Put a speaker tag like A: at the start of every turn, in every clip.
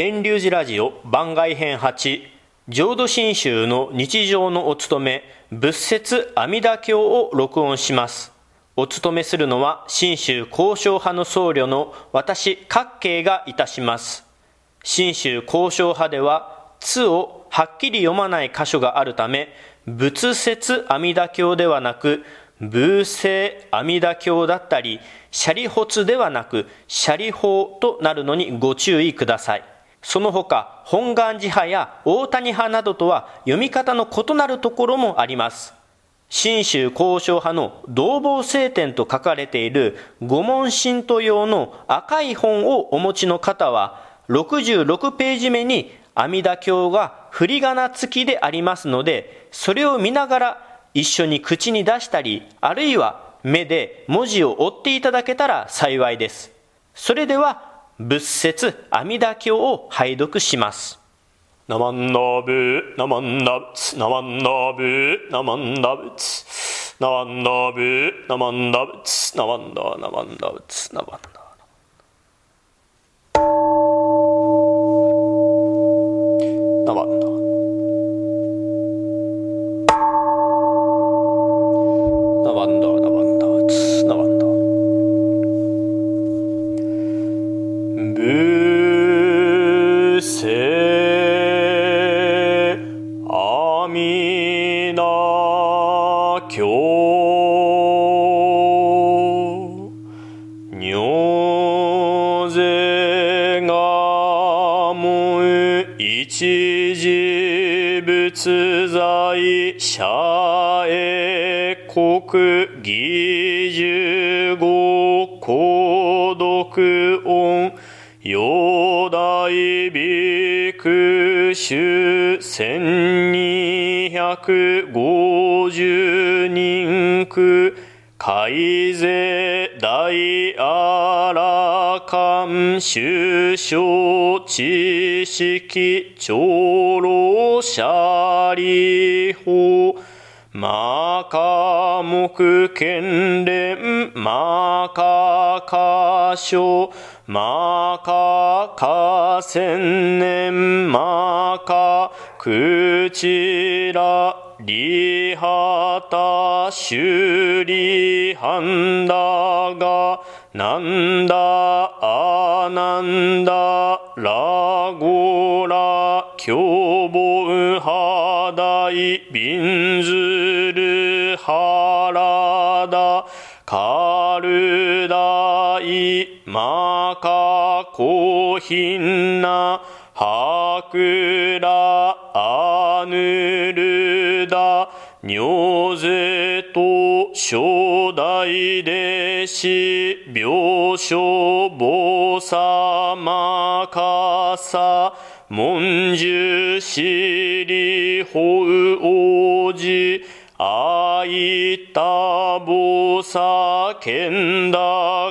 A: 遠流寺ラジオ番外編8浄土真宗の日常のお務め仏説阿弥陀経を録音します。お務めするのは真宗交渉派の僧侶の私各慶がいたします。真宗交渉派では「つ」をはっきり読まない箇所があるため仏説阿弥陀経ではなく仏聖阿弥陀経だったりシャリホツではなくシャリ法となるのにご注意ください。その他本願寺派や大谷派などとは読み方の異なるところもあります。信州交渉派の同房聖典と書かれている五門神徒用の赤い本をお持ちの方は66ページ目に阿弥陀経が振り仮名付きでありますのでそれを見ながら一緒に口に出したりあるいは目で文字を追っていただけたら幸いです。それでは仏説阿弥陀経を拝読します。
B: ナマンダブナマンダブツナマンダブナマンダブツナマンダブナマンダブツナマンダナマンダブツナマンナ陀経如是がもう一時仏在社へ国かん首相知識長老者理法マカ目剣連マカカ書マカカ千年マカクチラリハタシュリハンダガなんだあなんだラゴラ凶暴ハダイビンズルハラダカルダイマカコヒンナハクラアヌルダ尿税と初代弟子病床坊様かさ文殊シリホウ王子あいたぼさけんだ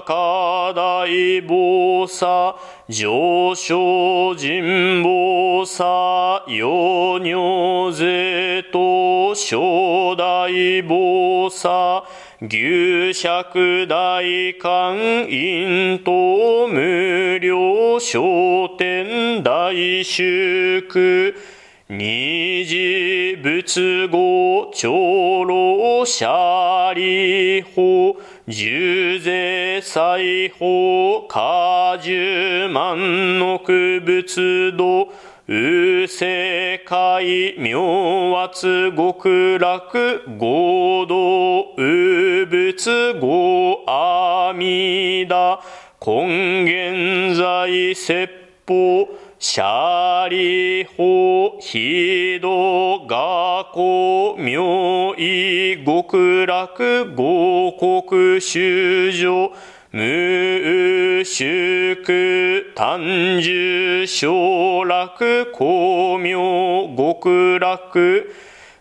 B: かだいぼさ上昇人望さよにょぜと初代坊さ牛尺大官陰と無料商店大祝。二次仏語長老者理法十税裁法果樹万の仏道う世界妙圧極楽合同う仏語阿弥陀根源在説法。シャリホヒドガコ妙意極楽合国修上無宿単樹小楽光明極楽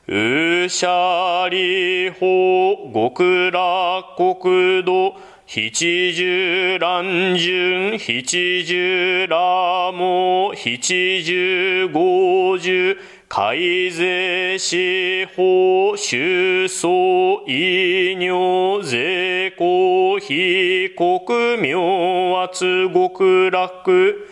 B: うしゃりほ極楽国土七十乱順七十羅も七十五十改税司法収総異尿税公非国明圧極楽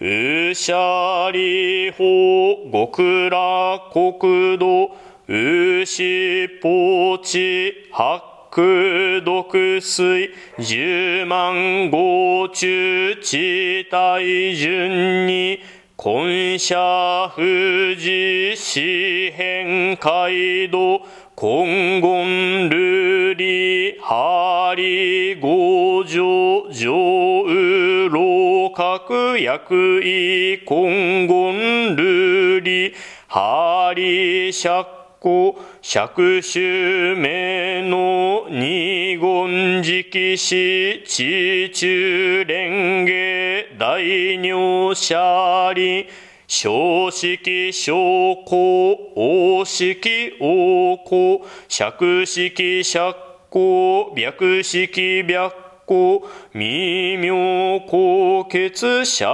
B: うしゃりほ極楽国土うしぽち八空毒水十万号中地帯順に今社富士四辺街道今言ルリハリ五条上右老角薬医今言ルリハリ釈古釈州名の二言直死地中蓮華大尿シリ小式小公王式王公釈式釈公白式白故微妙高血シ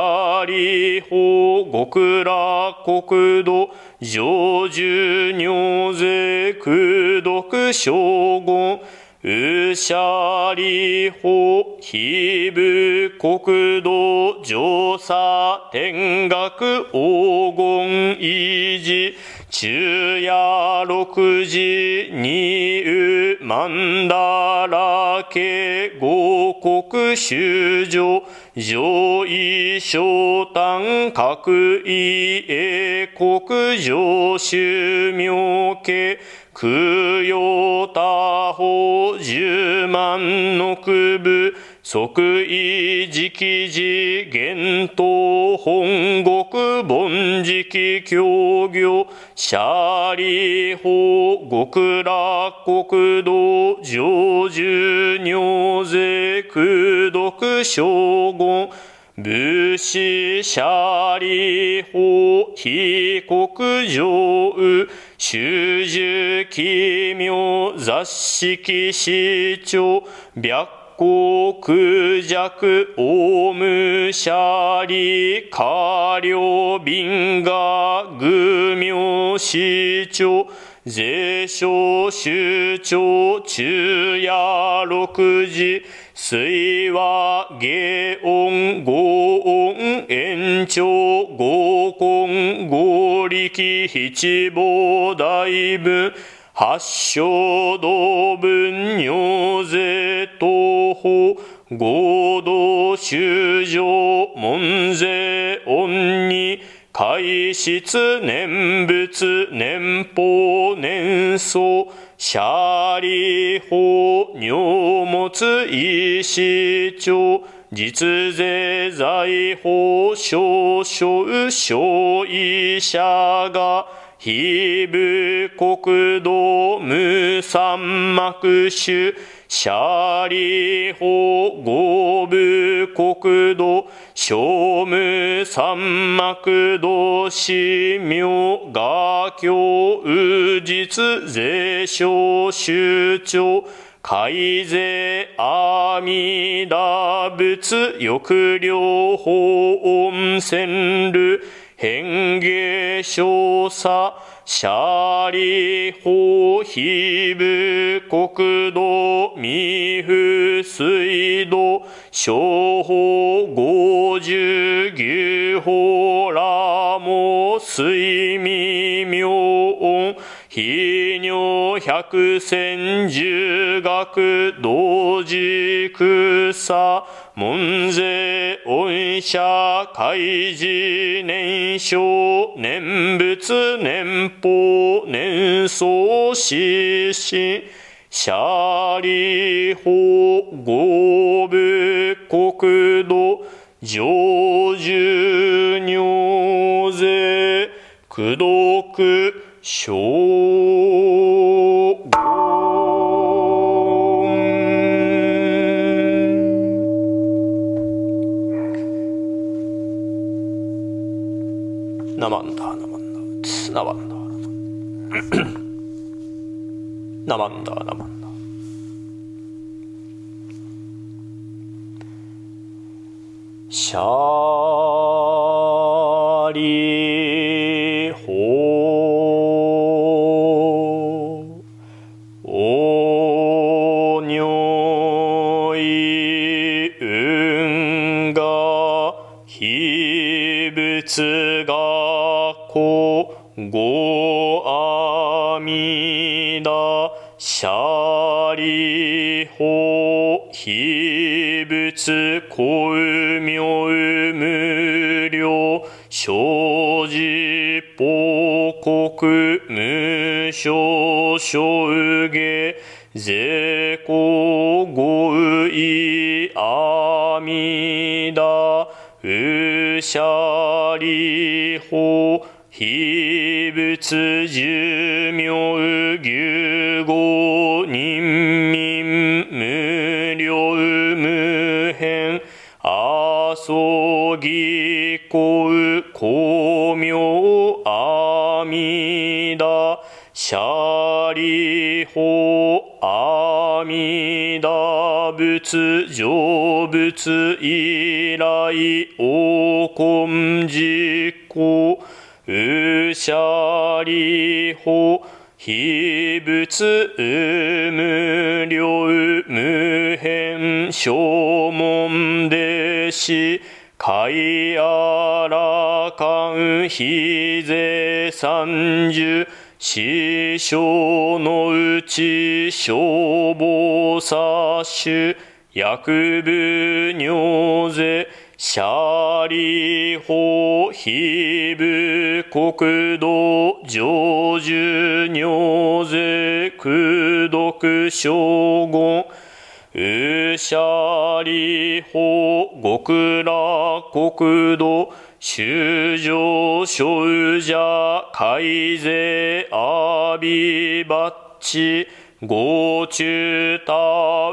B: リ法極楽国土上樹尿税空毒将軍うしゃりほ、ひぶ、国土、上査、天学、黄金、維持、昼夜六時、二う、曼荼羅家、五国、修上、上位、小丹、各位、英国、上州、妙家、空用他法十万の区部即位直時厳冬本国凡直協業シャリ法極楽国道上住尿税空毒将軍武士シャリ法非国上修樹奇妙雑式市長白光空弱オウムシャリ下領瓶が愚名市長税商州長中夜六時水は下音合音延長合根合力七宝大分八正道分尿税東方合同修上門税恩に海質念仏年法年相。シャリ法尿物医師長実税財法少々小医者が非部国道無三幕種シャリ法合部国土小無三幕道市名画教宇実税小州長海税阿弥陀仏抑量法温泉流変化少佐シャーリホヒブ国土ミフ水道小法五十牛法ラモ水未妙音非尿百千十学同時草門税恩社開示年少念仏年法年相死死シャーリー法合部国土上樹尿税苦毒小
A: なまん
B: だなまんだしゃあ償生下税公ごいあみだうしゃりほ非仏寿仏成仏以来王根実行うしゃりほ非仏無量無変正門弟子海あらかん非税三十師匠のうち消防殺種薬部尿税シャリホヒブ国土上樹尿税空読将軍うしゃりほ極楽国土修上所者改税阿ビバッチ。ご中た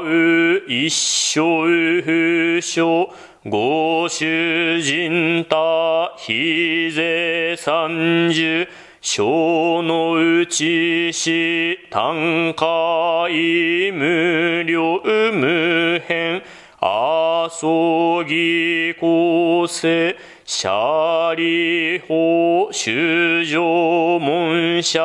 B: う一生不詳ご主人た非税三十小のうちし単海無料無変あそぎ構成シャーリーホ修上門者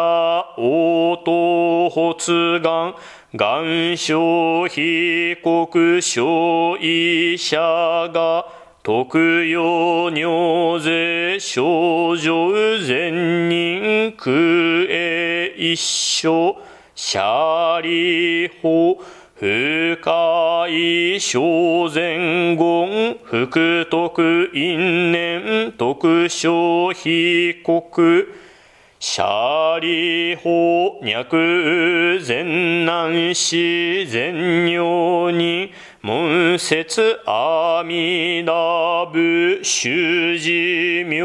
B: 応答発願願書被告書医者が特用尿税症状善人空へ一生シャーリーホ深い小前言福徳因縁特徴被告シャリホ脈善難死善尿に門説阿弥陀部修持名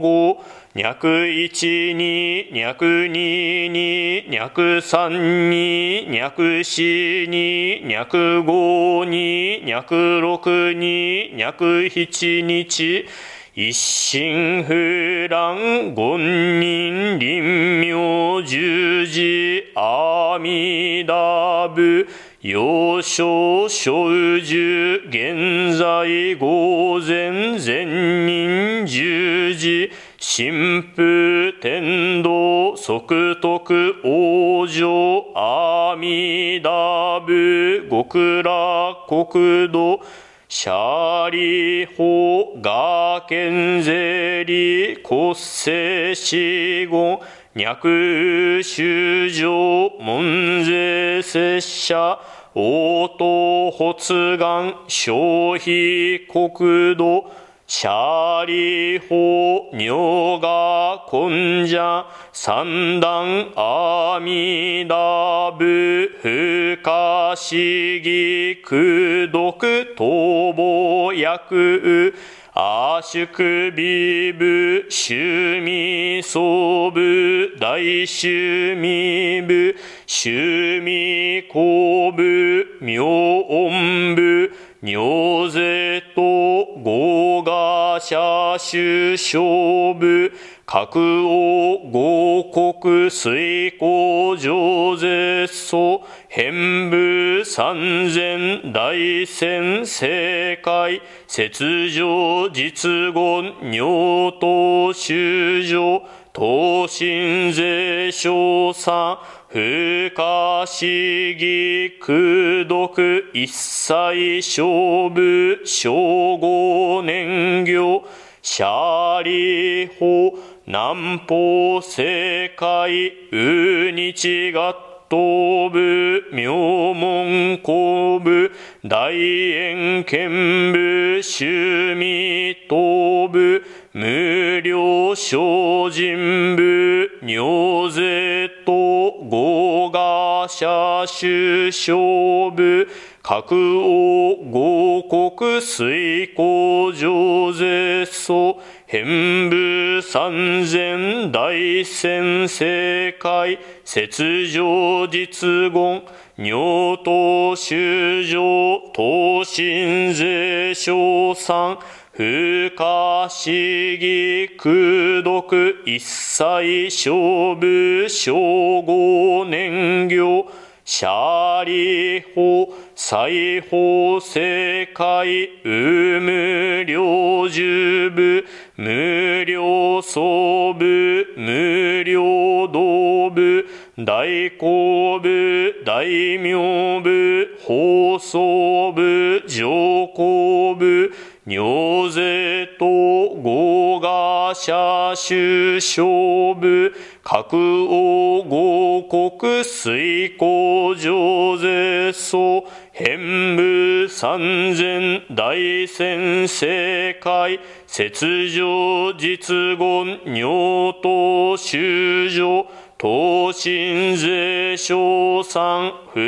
B: 号脈一に、脈二に、脈三に、脈四に、脈五に、脈六に、脈七日、一心不乱、言人、臨妙、十字、阿弥陀部、幼少、小寿、現在、午前、善人、十字、神父天道即徳王女阿弥陀部極楽国土シャーリホガケンゼリ骨性死後脈修上門税拙者応答発願消費国土。シャーリーホー、ニョーガー、コンジャー、三段、アミダブ、不可思議、苦毒、ボ、ヤク、アシュクビブ、シュミソブ、ダイシュミブ、シュミコブ、ミョウンブニョ、尿者首相部各王合国水耕上絶素変部三千大戦正解雪上実言尿等修上東進税少佐不可思議空毒一切勝負称号年行シャリホ南方世界ウ日合東部妙門公部大円剣部趣味東部無料精進部尿税賀社首相部各王合国水工上絶素。変部三千大先世界雪上実言。尿等修上。等身税賞賛。不可思議空読一切勝負称号年行。シャリホ、裁縫世界、有無量十部、無量総部、無量道部、大公部、大賀社首相部、各王合国水工上税層、変部三千大先世界、雪上実言尿等修上、東進税賞賛不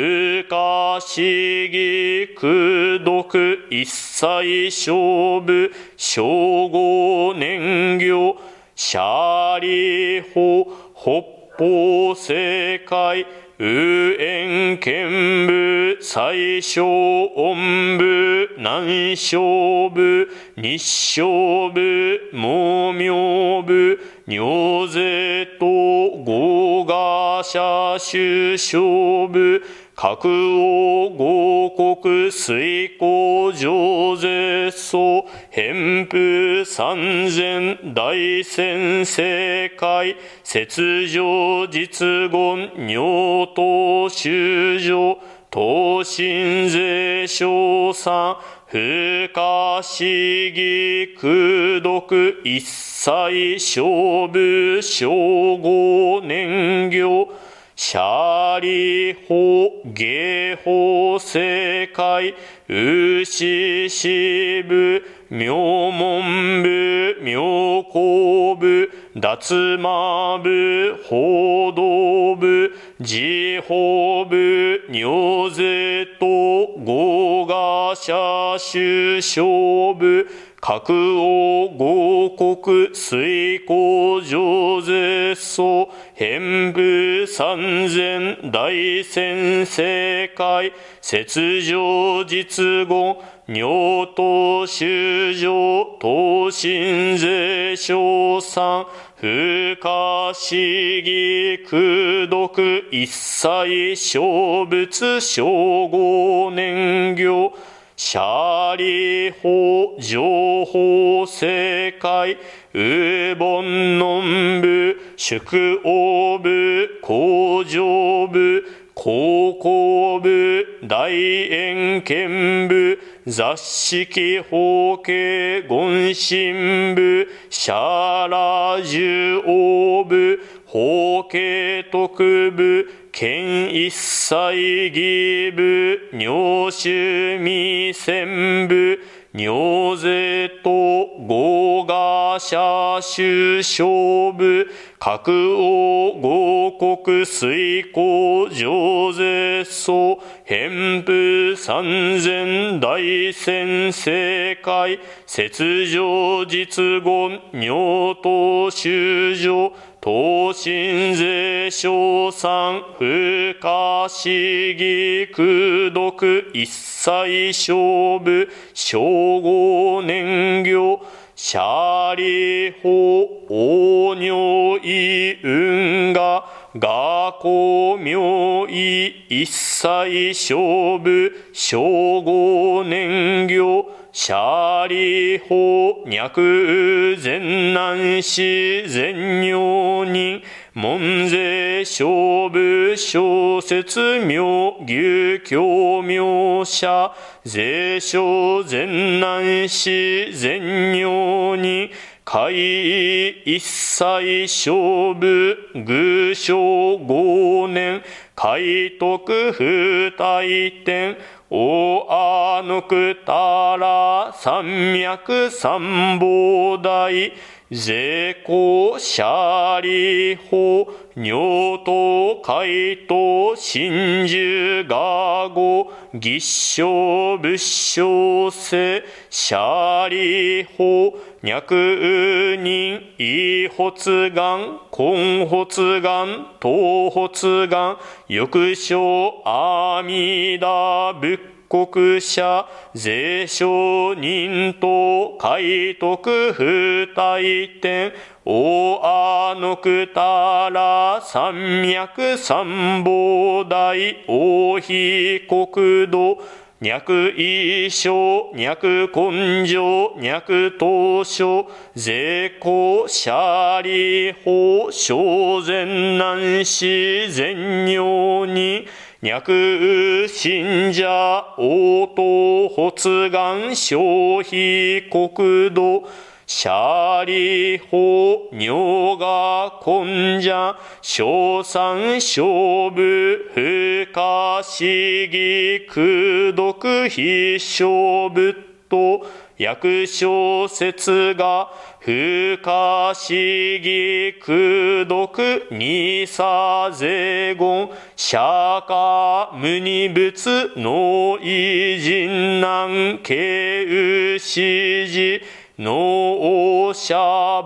B: 可思議空読一切勝負。称号年行シャリホ北方世界右縁剣部最小音部南小部日小部毛明部尿税と合賀社首相部各王合国水工上税層変風三千大先世界雪上実言尿等修上等身税賞賛不可思議空読一切勝負称号年行シャリホ、ゲホ、世界、ウシシ部、妙門部、妙高部、脱魔部、報道部、自法部、尿税と合賀社首相部、各王合国水工上税層変部三千大先世界雪上実言尿等修上等身税賞賛不可思議空読一切小物称号年行。シャリホ、情報世界、ウボンノン部、宿王部、工場部、高校部、大円剣部、雑式法系言神部、シャラ十王部、法系特部、県一切義部、尿臭味専部、尿税と合賀社首相部、各王合国水工上税層、変部三千大先世界、雪上実言、尿等修上、等身税賞賛不可思議空読一切勝負称号年行シャリホ王尿意運河学校名医一切勝負小五年行。シャーリーホ、脈、全難死、全尿人、門税勝負小説名牛教名者税商全南市全尿に海一切勝負偶将五年海徳不大天おあのくたら三脈三宝大税公シリ法尿と海と真珠画語義象仏性性シャリ法脈人異発眼根発眼頭発眼翼小阿弥陀仏国者、税商人と海徳不大天、大あのくたら三脈三宝大大非国土、脈一生、脈根性、脈東証、税公、シャリ法、小善難死、善尿に、脈信者、応答、発願、消費、国土、シャリ法、尿が根者、小三、勝負、不可思議、空読、必勝仏と、役小説が、不可思議、苦毒にさぜごん、釈迦無二仏、の偉人難、慶右指示、脳者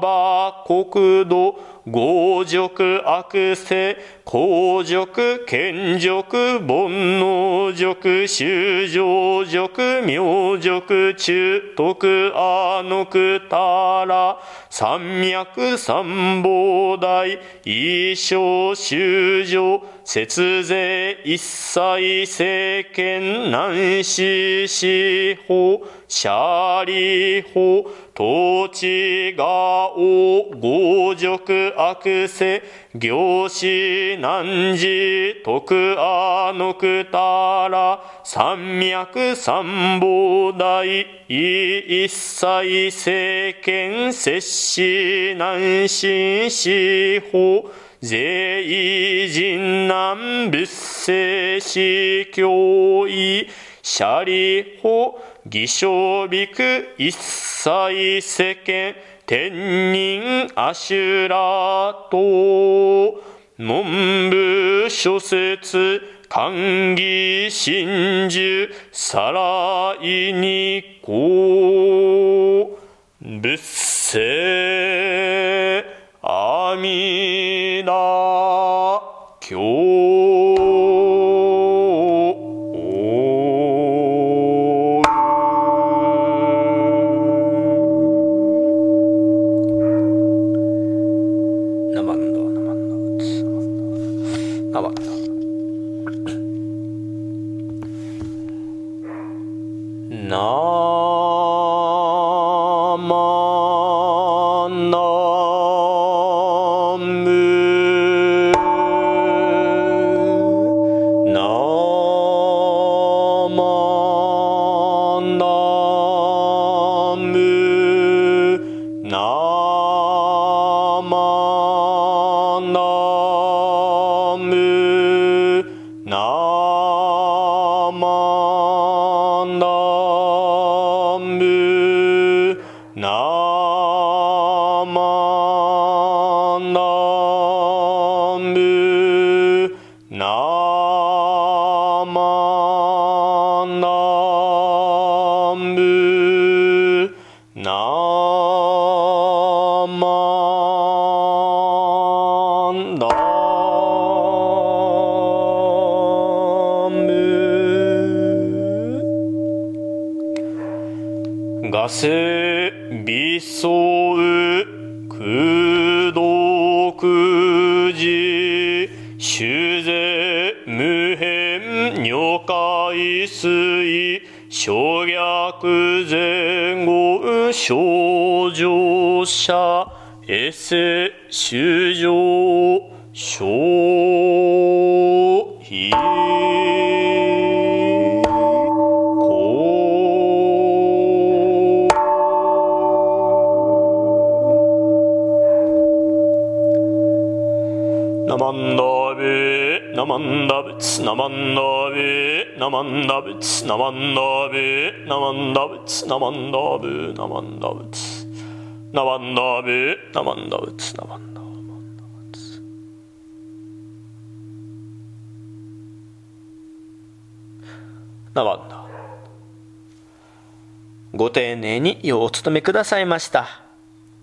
B: ば国土、強辱悪性、公辱、権辱、煩悩辱、修上辱、明辱、中徳、あのくたら、三脈三宝大、一生修上、節税一切政権難死司法、シャリ法、統治が王、強辱悪性、行死難事、徳あのくたら、三脈三宝大、一切政権、摂氏難心司法、税人難仏政司教義、シャリ法、偽証びく一切世間、天人アシュラと、文部諸説、歓義真珠、さらいにこう、仏世、阿弥陀経。
A: 後症状者エセ修上
B: 小ひナマンダベナマンダブツナマンダベナマンダブツナマンダベナマンダブツナマンダブナマンダブツナマンダベナマンダブツナマンダブ
A: ナマンダご丁寧にようお務めくださいました。